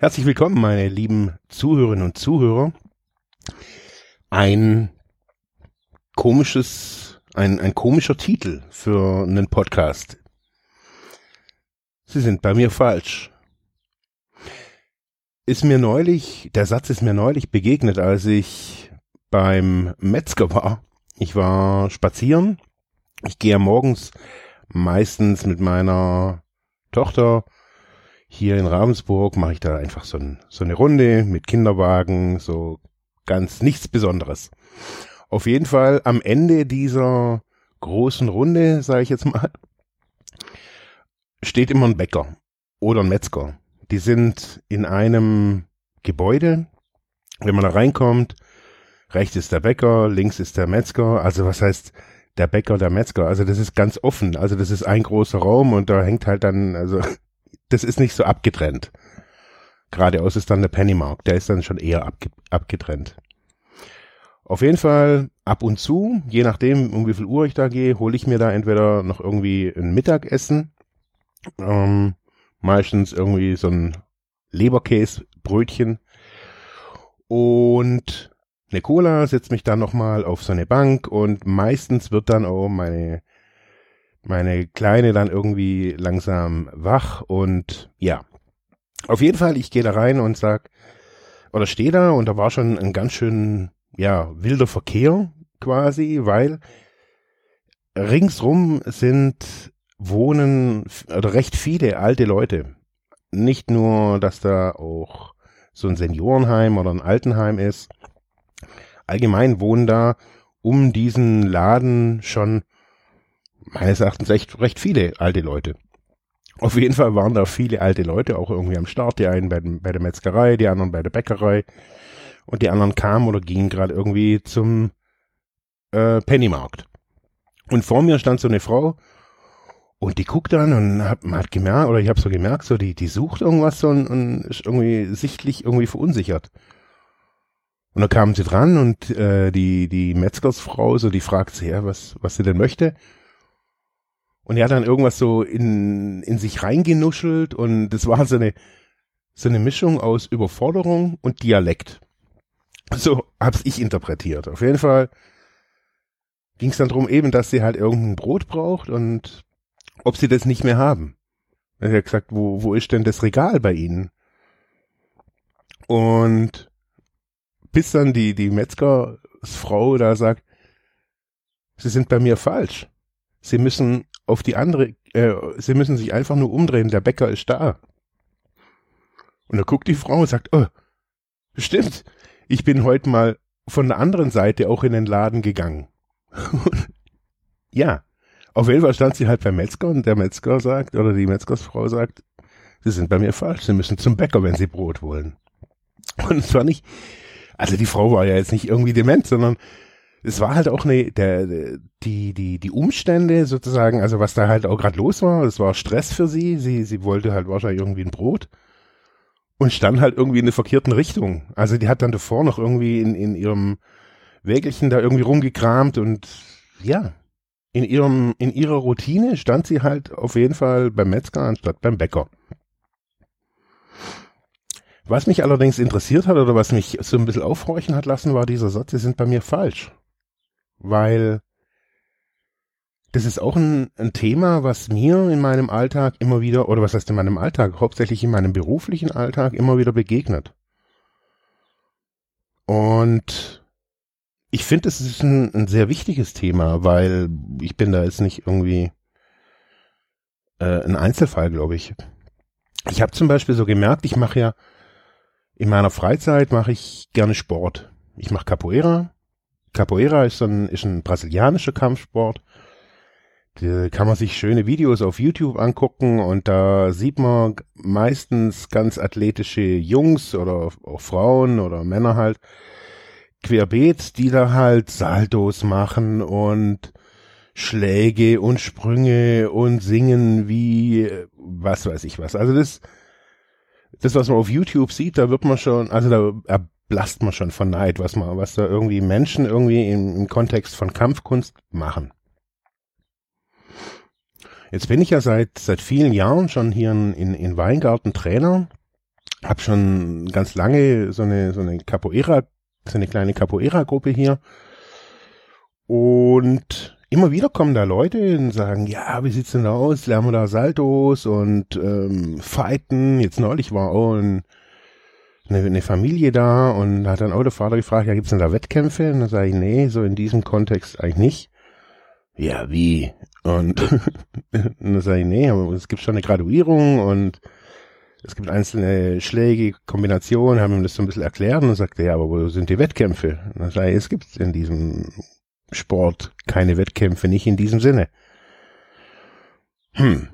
Herzlich willkommen, meine lieben Zuhörerinnen und Zuhörer. Ein komisches, ein, ein komischer Titel für einen Podcast. Sie sind bei mir falsch. Ist mir neulich, der Satz ist mir neulich begegnet, als ich beim Metzger war. Ich war spazieren. Ich gehe morgens meistens mit meiner Tochter hier in Ravensburg mache ich da einfach so, ein, so eine Runde mit Kinderwagen, so ganz nichts Besonderes. Auf jeden Fall am Ende dieser großen Runde, sage ich jetzt mal, steht immer ein Bäcker oder ein Metzger. Die sind in einem Gebäude. Wenn man da reinkommt, rechts ist der Bäcker, links ist der Metzger. Also was heißt der Bäcker, der Metzger? Also das ist ganz offen. Also das ist ein großer Raum und da hängt halt dann, also das ist nicht so abgetrennt. Geradeaus ist dann der Pennymark, der ist dann schon eher abge abgetrennt. Auf jeden Fall ab und zu, je nachdem, um wie viel Uhr ich da gehe, hole ich mir da entweder noch irgendwie ein Mittagessen, ähm, meistens irgendwie so ein Leberkäsebrötchen und eine Cola, setze mich dann nochmal auf so eine Bank und meistens wird dann auch meine meine Kleine dann irgendwie langsam wach und ja. Auf jeden Fall, ich gehe da rein und sag, oder stehe da und da war schon ein ganz schön, ja, wilder Verkehr quasi, weil ringsrum sind wohnen oder recht viele alte Leute. Nicht nur, dass da auch so ein Seniorenheim oder ein Altenheim ist. Allgemein wohnen da um diesen Laden schon meines Erachtens echt recht viele alte Leute. Auf jeden Fall waren da viele alte Leute auch irgendwie am Start. Die einen bei, bei der Metzgerei, die anderen bei der Bäckerei. Und die anderen kamen oder gingen gerade irgendwie zum äh, Pennymarkt. Und vor mir stand so eine Frau und die guckt dann und hat, hat gemerkt, oder ich habe so gemerkt, so die, die sucht irgendwas und, und ist irgendwie sichtlich irgendwie verunsichert. Und dann kam sie dran und äh, die, die Metzgersfrau, so die fragt sie, ja, was, was sie denn möchte. Und er hat dann irgendwas so in, in sich reingenuschelt und das war so eine, so eine Mischung aus Überforderung und Dialekt. So hab's ich interpretiert. Auf jeden Fall ging es dann drum eben, dass sie halt irgendein Brot braucht und ob sie das nicht mehr haben. Er hat gesagt, wo, wo ist denn das Regal bei ihnen? Und bis dann die, die Metzgersfrau da sagt, sie sind bei mir falsch. Sie müssen auf die andere, äh, sie müssen sich einfach nur umdrehen, der Bäcker ist da. Und da guckt die Frau und sagt, oh, stimmt, ich bin heute mal von der anderen Seite auch in den Laden gegangen. ja, auf jeden Fall stand sie halt beim Metzger und der Metzger sagt, oder die Metzgersfrau sagt, Sie sind bei mir falsch, Sie müssen zum Bäcker, wenn Sie Brot wollen. Und es war nicht, also die Frau war ja jetzt nicht irgendwie dement, sondern es war halt auch eine, der, die, die, die Umstände sozusagen, also was da halt auch gerade los war, es war Stress für sie, sie, sie wollte halt wahrscheinlich irgendwie ein Brot und stand halt irgendwie in der verkehrten Richtung. Also die hat dann davor noch irgendwie in, in ihrem Wägelchen da irgendwie rumgekramt und ja, in ihrem, in ihrer Routine stand sie halt auf jeden Fall beim Metzger anstatt beim Bäcker. Was mich allerdings interessiert hat oder was mich so ein bisschen aufhorchen hat lassen, war dieser Satz, sie sind bei mir falsch weil das ist auch ein, ein, Thema, was mir in meinem Alltag immer wieder, oder was heißt in meinem Alltag, hauptsächlich in meinem beruflichen Alltag immer wieder begegnet. Und ich finde, es ist ein, ein, sehr wichtiges Thema, weil ich bin da jetzt nicht irgendwie äh, ein Einzelfall, glaube ich. Ich habe zum Beispiel so gemerkt, ich mache ja in meiner Freizeit mache ich gerne Sport. Ich mache Capoeira, Capoeira ist ein, ist ein brasilianischer Kampfsport, Da kann man sich schöne Videos auf YouTube angucken und da sieht man meistens ganz athletische Jungs oder auch Frauen oder Männer halt querbeet, die da halt Saltos machen und Schläge und Sprünge und singen wie was weiß ich was. Also das das was man auf YouTube sieht, da wird man schon, also da erblasst man schon von Neid, was man was da irgendwie Menschen irgendwie im, im Kontext von Kampfkunst machen. Jetzt bin ich ja seit, seit vielen Jahren schon hier in, in, in Weingarten Trainer. Hab schon ganz lange so eine, so eine Capoeira, so eine kleine Capoeira-Gruppe hier. Und immer wieder kommen da Leute und sagen, ja, wie sieht's denn aus? Lernen wir da Saltos und ähm, Fighten. Jetzt neulich war auch ein, eine, eine Familie da und hat dann auch der Vater gefragt, ja, gibt's denn da Wettkämpfe? Und dann sage ich, nee, so in diesem Kontext eigentlich nicht. Ja, wie? Und, und dann sage ich, nee, aber es gibt schon eine Graduierung und es gibt einzelne Schläge, Kombinationen, haben ihm das so ein bisschen erklärt und sagte er, ja, aber wo sind die Wettkämpfe? Und dann sage ich, es gibt in diesem Sport keine Wettkämpfe, nicht in diesem Sinne. Hm.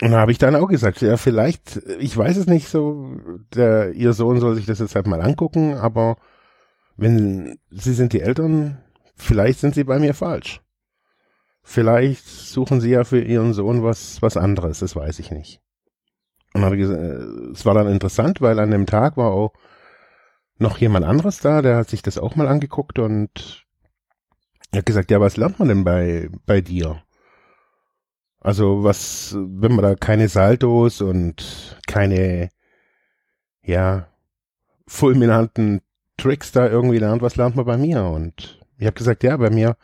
Und da habe ich dann auch gesagt, ja, vielleicht, ich weiß es nicht so, der, ihr Sohn soll sich das jetzt halt mal angucken, aber wenn sie sind die Eltern, vielleicht sind sie bei mir falsch. Vielleicht suchen sie ja für ihren Sohn was, was anderes, das weiß ich nicht. Und habe gesagt, äh, es war dann interessant, weil an dem Tag war auch noch jemand anderes da, der hat sich das auch mal angeguckt und hat gesagt, ja, was lernt man denn bei, bei dir? Also was, wenn man da keine Saltos und keine, ja, fulminanten Tricks da irgendwie lernt, was lernt man bei mir? Und ich habe gesagt, ja, bei mir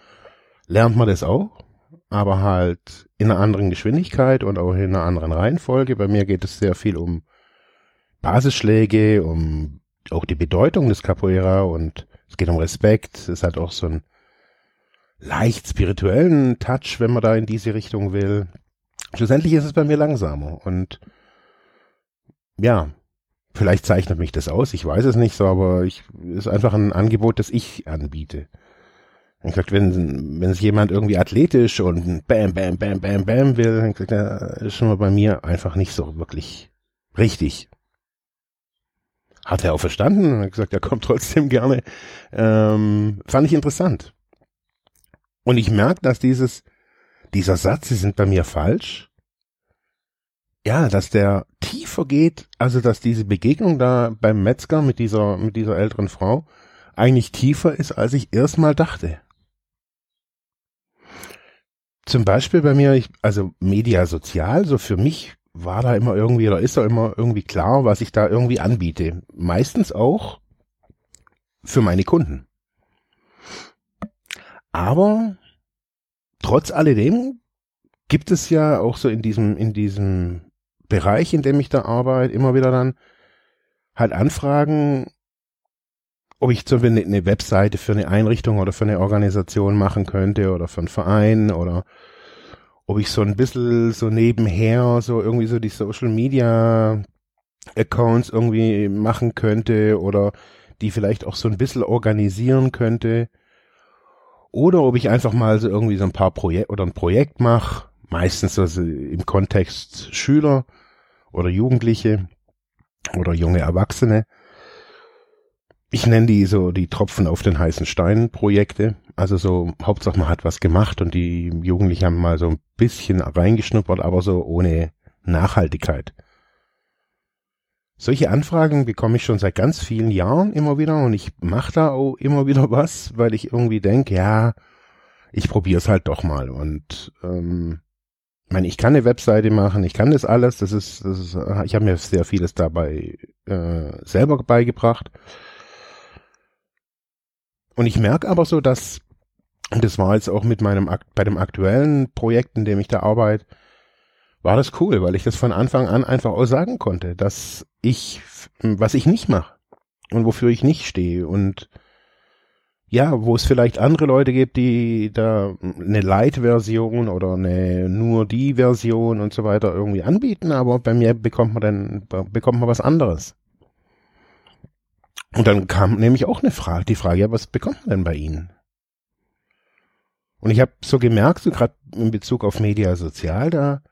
lernt man das auch, aber halt in einer anderen Geschwindigkeit und auch in einer anderen Reihenfolge. Bei mir geht es sehr viel um Basisschläge, um auch die Bedeutung des Capoeira und es geht um Respekt. Es hat auch so ein leicht spirituellen Touch, wenn man da in diese Richtung will. Schlussendlich ist es bei mir langsamer und ja, vielleicht zeichnet mich das aus, ich weiß es nicht so, aber ich ist einfach ein Angebot, das ich anbiete. Ich gesagt, wenn, wenn es jemand irgendwie athletisch und bam, bam, bam, bam, bam will, dann gesagt, ist schon mal bei mir einfach nicht so wirklich richtig. Hat er auch verstanden und hat gesagt, er kommt trotzdem gerne. Ähm, fand ich interessant. Und ich merke, dass dieses, dieser Satz, sie sind bei mir falsch. Ja, dass der tiefer geht, also dass diese Begegnung da beim Metzger mit dieser, mit dieser älteren Frau eigentlich tiefer ist, als ich erstmal dachte. Zum Beispiel bei mir, ich, also Media Sozial, so für mich war da immer irgendwie oder ist da immer irgendwie klar, was ich da irgendwie anbiete. Meistens auch für meine Kunden. Aber trotz alledem gibt es ja auch so in diesem, in diesem Bereich, in dem ich da arbeite, immer wieder dann halt Anfragen, ob ich zum Beispiel eine Webseite für eine Einrichtung oder für eine Organisation machen könnte oder für einen Verein oder ob ich so ein bisschen so nebenher so irgendwie so die Social Media Accounts irgendwie machen könnte oder die vielleicht auch so ein bisschen organisieren könnte. Oder ob ich einfach mal so irgendwie so ein paar Projekt oder ein Projekt mache, meistens also im Kontext Schüler oder Jugendliche oder junge Erwachsene. Ich nenne die so die Tropfen auf den heißen Stein Projekte. Also so Hauptsache man hat was gemacht und die Jugendlichen haben mal so ein bisschen reingeschnuppert, aber so ohne Nachhaltigkeit. Solche Anfragen bekomme ich schon seit ganz vielen Jahren immer wieder und ich mache da auch immer wieder was, weil ich irgendwie denke, ja, ich probiere es halt doch mal. Und ähm, ich meine, ich kann eine Webseite machen, ich kann das alles, das ist, das ist ich habe mir sehr vieles dabei äh, selber beigebracht. Und ich merke aber so, dass, und das war jetzt auch mit meinem bei dem aktuellen Projekt, in dem ich da arbeite, war das cool, weil ich das von Anfang an einfach auch sagen konnte, dass ich, was ich nicht mache und wofür ich nicht stehe und ja, wo es vielleicht andere Leute gibt, die da eine Light-Version oder eine nur die Version und so weiter irgendwie anbieten, aber bei mir bekommt man dann bekommt man was anderes. Und dann kam nämlich auch eine Frage, die Frage, ja, was bekommt man denn bei Ihnen? Und ich habe so gemerkt, so gerade in Bezug auf Media Sozial, da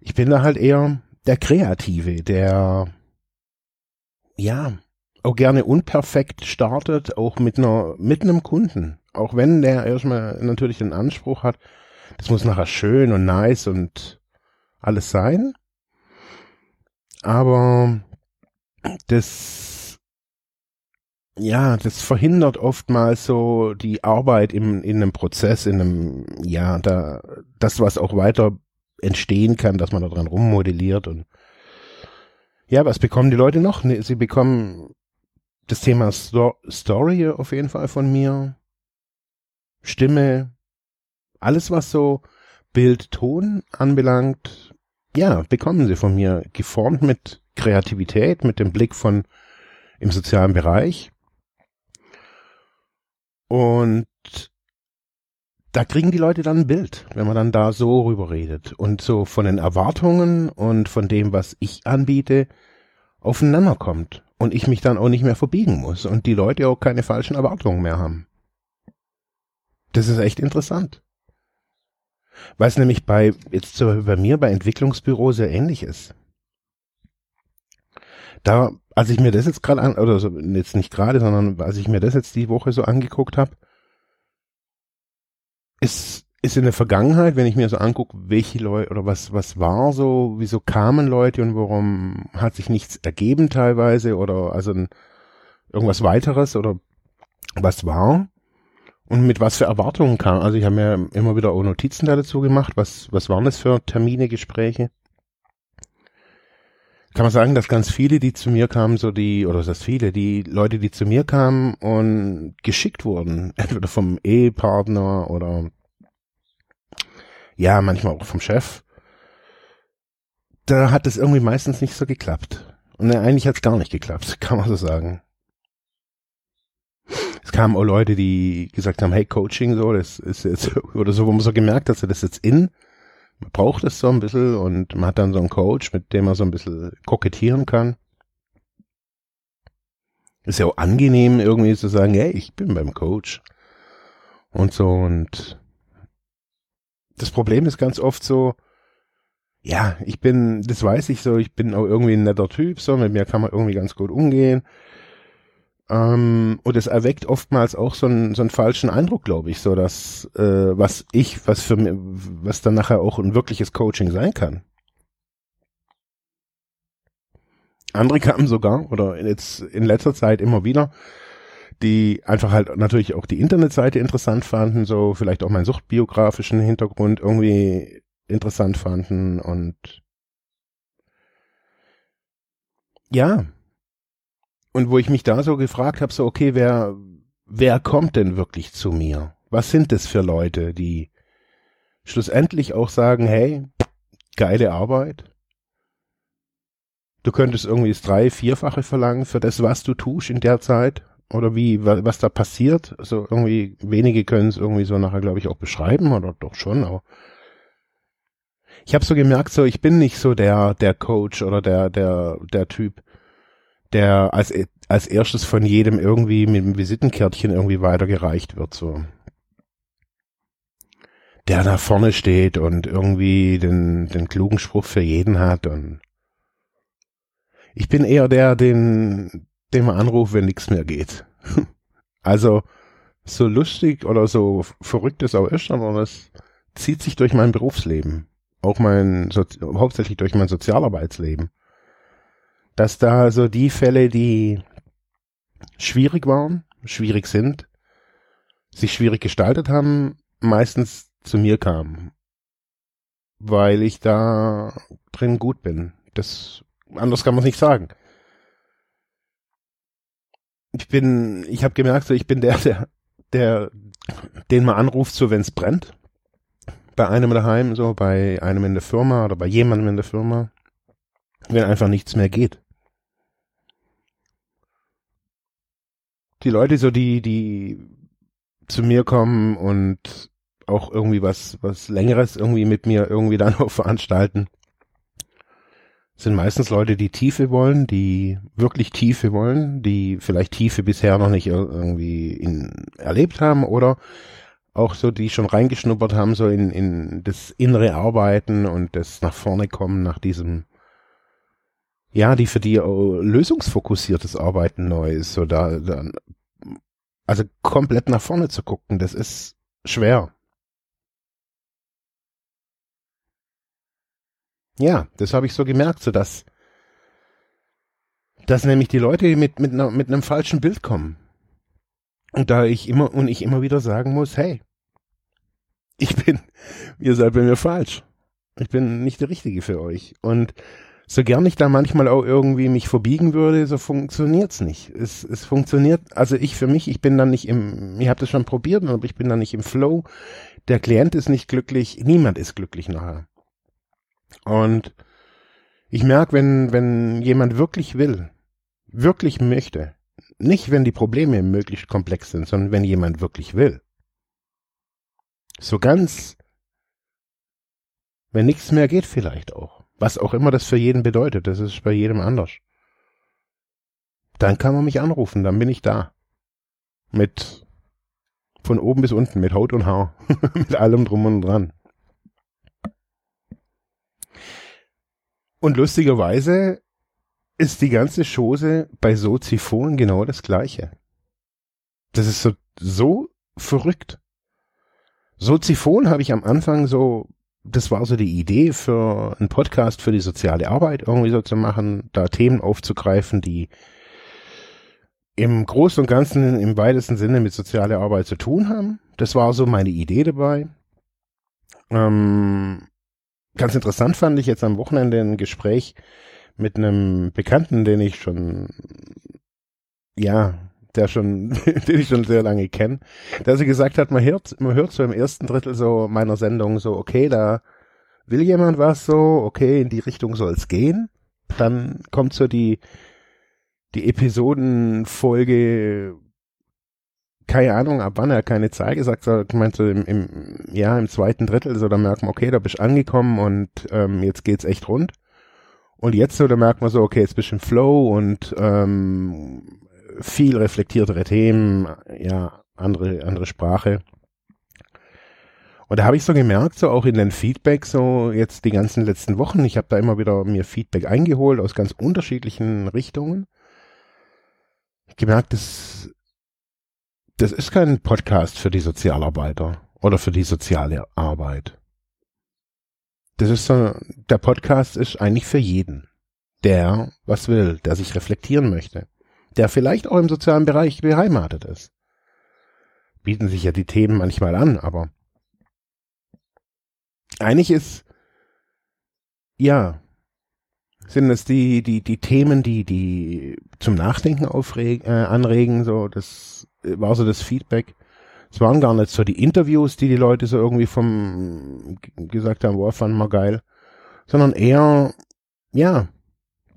ich bin da halt eher der Kreative, der ja auch gerne unperfekt startet, auch mit einer mit einem Kunden, auch wenn der erstmal natürlich den Anspruch hat, das muss nachher schön und nice und alles sein. Aber das, ja, das verhindert oftmals so die Arbeit im, in einem Prozess, in einem, ja, da, das, was auch weiter entstehen kann, dass man da dran rummodelliert und ja, was bekommen die Leute noch? Sie bekommen das Thema Sto Story auf jeden Fall von mir. Stimme, alles was so Bild, Ton anbelangt, ja, bekommen sie von mir geformt mit Kreativität, mit dem Blick von im sozialen Bereich. Und da kriegen die Leute dann ein Bild, wenn man dann da so rüber redet und so von den Erwartungen und von dem, was ich anbiete, aufeinander kommt und ich mich dann auch nicht mehr verbiegen muss und die Leute auch keine falschen Erwartungen mehr haben. Das ist echt interessant. Weil es nämlich bei, jetzt so bei mir, bei Entwicklungsbüro sehr ähnlich ist. Da, als ich mir das jetzt gerade an, oder so, jetzt nicht gerade, sondern als ich mir das jetzt die Woche so angeguckt habe, ist, ist in der Vergangenheit, wenn ich mir so angucke, welche Leute oder was, was war so, wieso kamen Leute und warum hat sich nichts ergeben teilweise oder also ein, irgendwas weiteres oder was war und mit was für Erwartungen kam. Also ich habe mir immer wieder auch Notizen da dazu gemacht. Was, was waren das für Termine, Gespräche? Kann man sagen, dass ganz viele, die zu mir kamen, so die, oder dass viele, die Leute, die zu mir kamen und geschickt wurden, entweder vom Ehepartner oder ja, manchmal auch vom Chef, da hat es irgendwie meistens nicht so geklappt. Und eigentlich hat es gar nicht geklappt, kann man so sagen. Es kamen auch Leute, die gesagt haben, hey, Coaching, so, das ist jetzt, oder so, wo man so gemerkt hat, das ist jetzt in, man braucht es so ein bisschen und man hat dann so einen Coach, mit dem man so ein bisschen kokettieren kann. Ist ja auch angenehm, irgendwie zu sagen, hey, ich bin beim Coach. Und so, und das Problem ist ganz oft so, ja, ich bin, das weiß ich so, ich bin auch irgendwie ein netter Typ, so, mit mir kann man irgendwie ganz gut umgehen. Ähm, und es erweckt oftmals auch so einen, so einen falschen Eindruck, glaube ich, so dass äh, was ich, was für mich, was dann nachher auch ein wirkliches Coaching sein kann. Andere kamen sogar, oder jetzt in letzter Zeit immer wieder, die einfach halt natürlich auch die Internetseite interessant fanden, so vielleicht auch meinen suchtbiografischen Hintergrund irgendwie interessant fanden und ja, und wo ich mich da so gefragt habe, so, okay, wer, wer kommt denn wirklich zu mir? Was sind das für Leute, die schlussendlich auch sagen, hey, geile Arbeit. Du könntest irgendwie das drei-, vierfache verlangen für das, was du tust in der Zeit. Oder wie, was da passiert. Also irgendwie, wenige können es irgendwie so nachher, glaube ich, auch beschreiben, oder doch schon, aber ich habe so gemerkt, so ich bin nicht so der der Coach oder der der der Typ, der als, als erstes von jedem irgendwie mit einem Visitenkärtchen irgendwie weitergereicht wird, so. Der da vorne steht und irgendwie den, den klugen Spruch für jeden hat und ich bin eher der, den, den man anruft, wenn nichts mehr geht. also, so lustig oder so verrückt es auch ist, aber das zieht sich durch mein Berufsleben. Auch mein, hauptsächlich durch mein Sozialarbeitsleben dass da so die Fälle, die schwierig waren, schwierig sind, sich schwierig gestaltet haben, meistens zu mir kamen. Weil ich da drin gut bin. Das, anders kann man es nicht sagen. Ich bin, ich habe gemerkt, so ich bin der, der, der, den man anruft, so wenn es brennt. Bei einem daheim, so bei einem in der Firma oder bei jemandem in der Firma wenn einfach nichts mehr geht. Die Leute so, die, die zu mir kommen und auch irgendwie was, was längeres irgendwie mit mir irgendwie dann auch veranstalten, sind meistens Leute, die Tiefe wollen, die wirklich Tiefe wollen, die vielleicht Tiefe bisher noch nicht irgendwie in, erlebt haben oder auch so, die schon reingeschnuppert haben, so in, in das innere Arbeiten und das nach vorne kommen nach diesem, ja, die für die lösungsfokussiertes Arbeiten neu ist, so da, da also komplett nach vorne zu gucken, das ist schwer. Ja, das habe ich so gemerkt, so dass, dass nämlich die Leute mit, mit, einer, mit einem falschen Bild kommen. Und da ich immer, und ich immer wieder sagen muss, hey, ich bin, ihr seid bei mir falsch. Ich bin nicht der Richtige für euch. Und so gern ich da manchmal auch irgendwie mich verbiegen würde, so funktioniert's nicht. Es, es funktioniert, also ich für mich, ich bin dann nicht im, ich habe das schon probiert, aber ich bin dann nicht im Flow. Der Klient ist nicht glücklich, niemand ist glücklich nachher. Und ich merke, wenn, wenn jemand wirklich will, wirklich möchte, nicht wenn die Probleme möglichst komplex sind, sondern wenn jemand wirklich will. So ganz, wenn nichts mehr geht vielleicht auch was auch immer das für jeden bedeutet, das ist bei jedem anders. Dann kann man mich anrufen, dann bin ich da. Mit von oben bis unten, mit Haut und Haar, mit allem drum und dran. Und lustigerweise ist die ganze Chose bei Soziphon genau das gleiche. Das ist so, so verrückt. Soziphon habe ich am Anfang so das war so die Idee für einen Podcast für die soziale Arbeit irgendwie so zu machen, da Themen aufzugreifen, die im Großen und Ganzen im weitesten Sinne mit sozialer Arbeit zu tun haben. Das war so meine Idee dabei. Ähm, ganz interessant fand ich jetzt am Wochenende ein Gespräch mit einem Bekannten, den ich schon, ja, der schon, den ich schon sehr lange kenne, der sie gesagt hat, man hört, man hört so im ersten Drittel so meiner Sendung so, okay, da will jemand was so, okay, in die Richtung soll es gehen. Dann kommt so die, die Episodenfolge, keine Ahnung, ab wann er keine Zahl gesagt hat, meinst du, im, im, ja, im zweiten Drittel, so, da merkt man, okay, da bist angekommen und ähm, jetzt geht's echt rund. Und jetzt so, da merkt man so, okay, jetzt bist du im Flow und ähm, viel reflektiertere Themen, ja, andere, andere Sprache. Und da habe ich so gemerkt, so auch in den Feedback, so jetzt die ganzen letzten Wochen, ich habe da immer wieder mir Feedback eingeholt aus ganz unterschiedlichen Richtungen. Ich gemerkt, das, das ist kein Podcast für die Sozialarbeiter oder für die soziale Arbeit. Das ist so, der Podcast ist eigentlich für jeden, der was will, der sich reflektieren möchte der vielleicht auch im sozialen Bereich beheimatet ist. Bieten sich ja die Themen manchmal an, aber eigentlich ist, ja, sind es die, die, die Themen, die, die zum Nachdenken aufregen, äh, anregen, so, das war so das Feedback. Es waren gar nicht so die Interviews, die die Leute so irgendwie vom, gesagt haben, wow, fand mal geil, sondern eher, ja,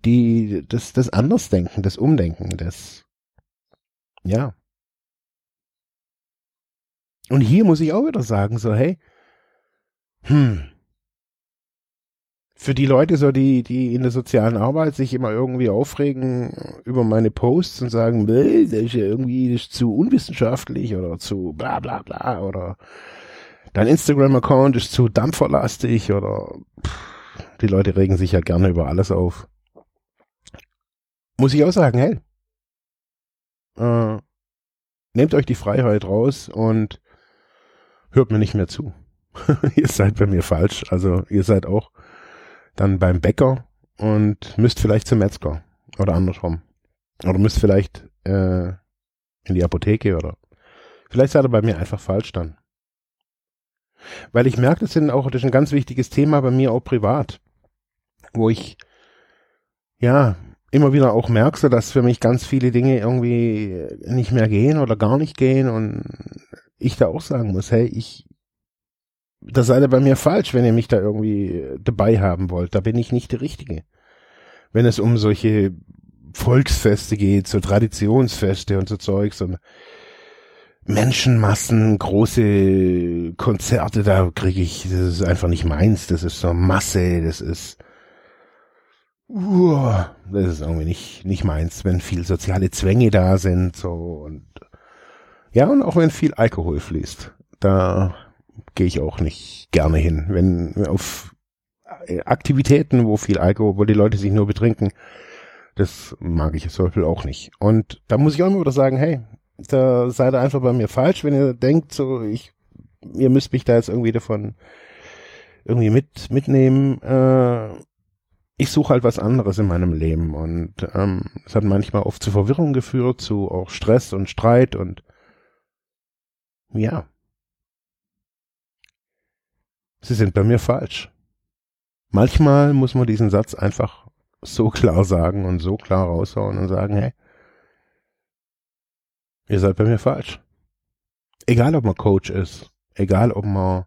die, das, das Andersdenken, das Umdenken, das, ja. Und hier muss ich auch wieder sagen, so, hey, hm, für die Leute so, die, die in der sozialen Arbeit sich immer irgendwie aufregen über meine Posts und sagen, das ist ja irgendwie ist zu unwissenschaftlich oder zu bla bla bla oder dein Instagram-Account ist zu dampferlastig oder pff, die Leute regen sich ja gerne über alles auf muss ich auch sagen, hey, äh, nehmt euch die Freiheit raus und hört mir nicht mehr zu. ihr seid bei mir falsch. Also ihr seid auch dann beim Bäcker und müsst vielleicht zum Metzger oder andersrum. Oder müsst vielleicht äh, in die Apotheke oder vielleicht seid ihr bei mir einfach falsch dann. Weil ich merke, das, sind auch, das ist ein ganz wichtiges Thema bei mir auch privat, wo ich ja immer wieder auch merkst du, dass für mich ganz viele Dinge irgendwie nicht mehr gehen oder gar nicht gehen und ich da auch sagen muss, hey, ich, das seid ihr bei mir falsch, wenn ihr mich da irgendwie dabei haben wollt. Da bin ich nicht der Richtige. Wenn es um solche Volksfeste geht, so Traditionsfeste und so Zeugs und Menschenmassen, große Konzerte, da kriege ich, das ist einfach nicht meins, das ist so Masse, das ist, uh, das ist irgendwie nicht, nicht meins, wenn viel soziale Zwänge da sind, so und ja, und auch wenn viel Alkohol fließt. da gehe ich auch nicht gerne hin. Wenn auf Aktivitäten, wo viel Alkohol, wo die Leute sich nur betrinken, das mag ich zum Beispiel auch nicht. Und da muss ich auch immer wieder sagen, hey, da seid ihr einfach bei mir falsch, wenn ihr denkt, so, ich, ihr müsst mich da jetzt irgendwie davon irgendwie mit, mitnehmen. Äh, ich suche halt was anderes in meinem Leben und ähm, es hat manchmal oft zu Verwirrung geführt, zu auch Stress und Streit und ja. Sie sind bei mir falsch. Manchmal muss man diesen Satz einfach so klar sagen und so klar raushauen und sagen, hey, ihr seid bei mir falsch. Egal, ob man Coach ist, egal, ob man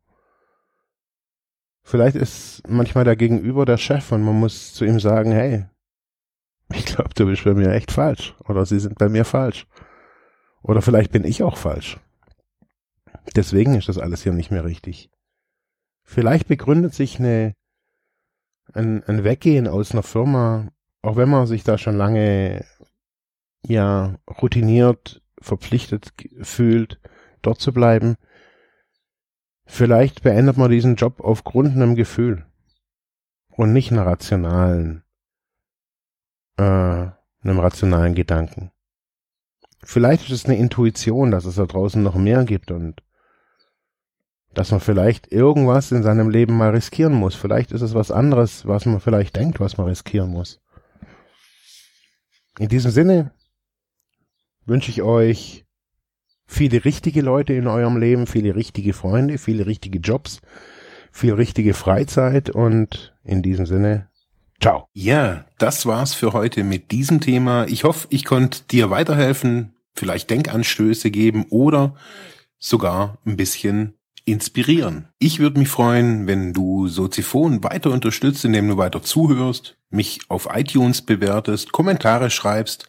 vielleicht ist manchmal der Gegenüber der Chef und man muss zu ihm sagen, hey, ich glaube, du bist bei mir echt falsch oder sie sind bei mir falsch. Oder vielleicht bin ich auch falsch. Deswegen ist das alles hier nicht mehr richtig. Vielleicht begründet sich eine ein, ein Weggehen aus einer Firma, auch wenn man sich da schon lange ja routiniert, verpflichtet fühlt, dort zu bleiben, vielleicht beendet man diesen Job aufgrund einem Gefühl und nicht einer rationalen, äh, einem rationalen Gedanken. Vielleicht ist es eine Intuition, dass es da draußen noch mehr gibt und dass man vielleicht irgendwas in seinem Leben mal riskieren muss. Vielleicht ist es was anderes, was man vielleicht denkt, was man riskieren muss. In diesem Sinne wünsche ich euch viele richtige Leute in eurem Leben, viele richtige Freunde, viele richtige Jobs, viel richtige Freizeit und in diesem Sinne, ciao. Ja, das war's für heute mit diesem Thema. Ich hoffe, ich konnte dir weiterhelfen, vielleicht Denkanstöße geben oder sogar ein bisschen inspirieren. Ich würde mich freuen, wenn du Soziphon weiter unterstützt, indem du weiter zuhörst, mich auf iTunes bewertest, Kommentare schreibst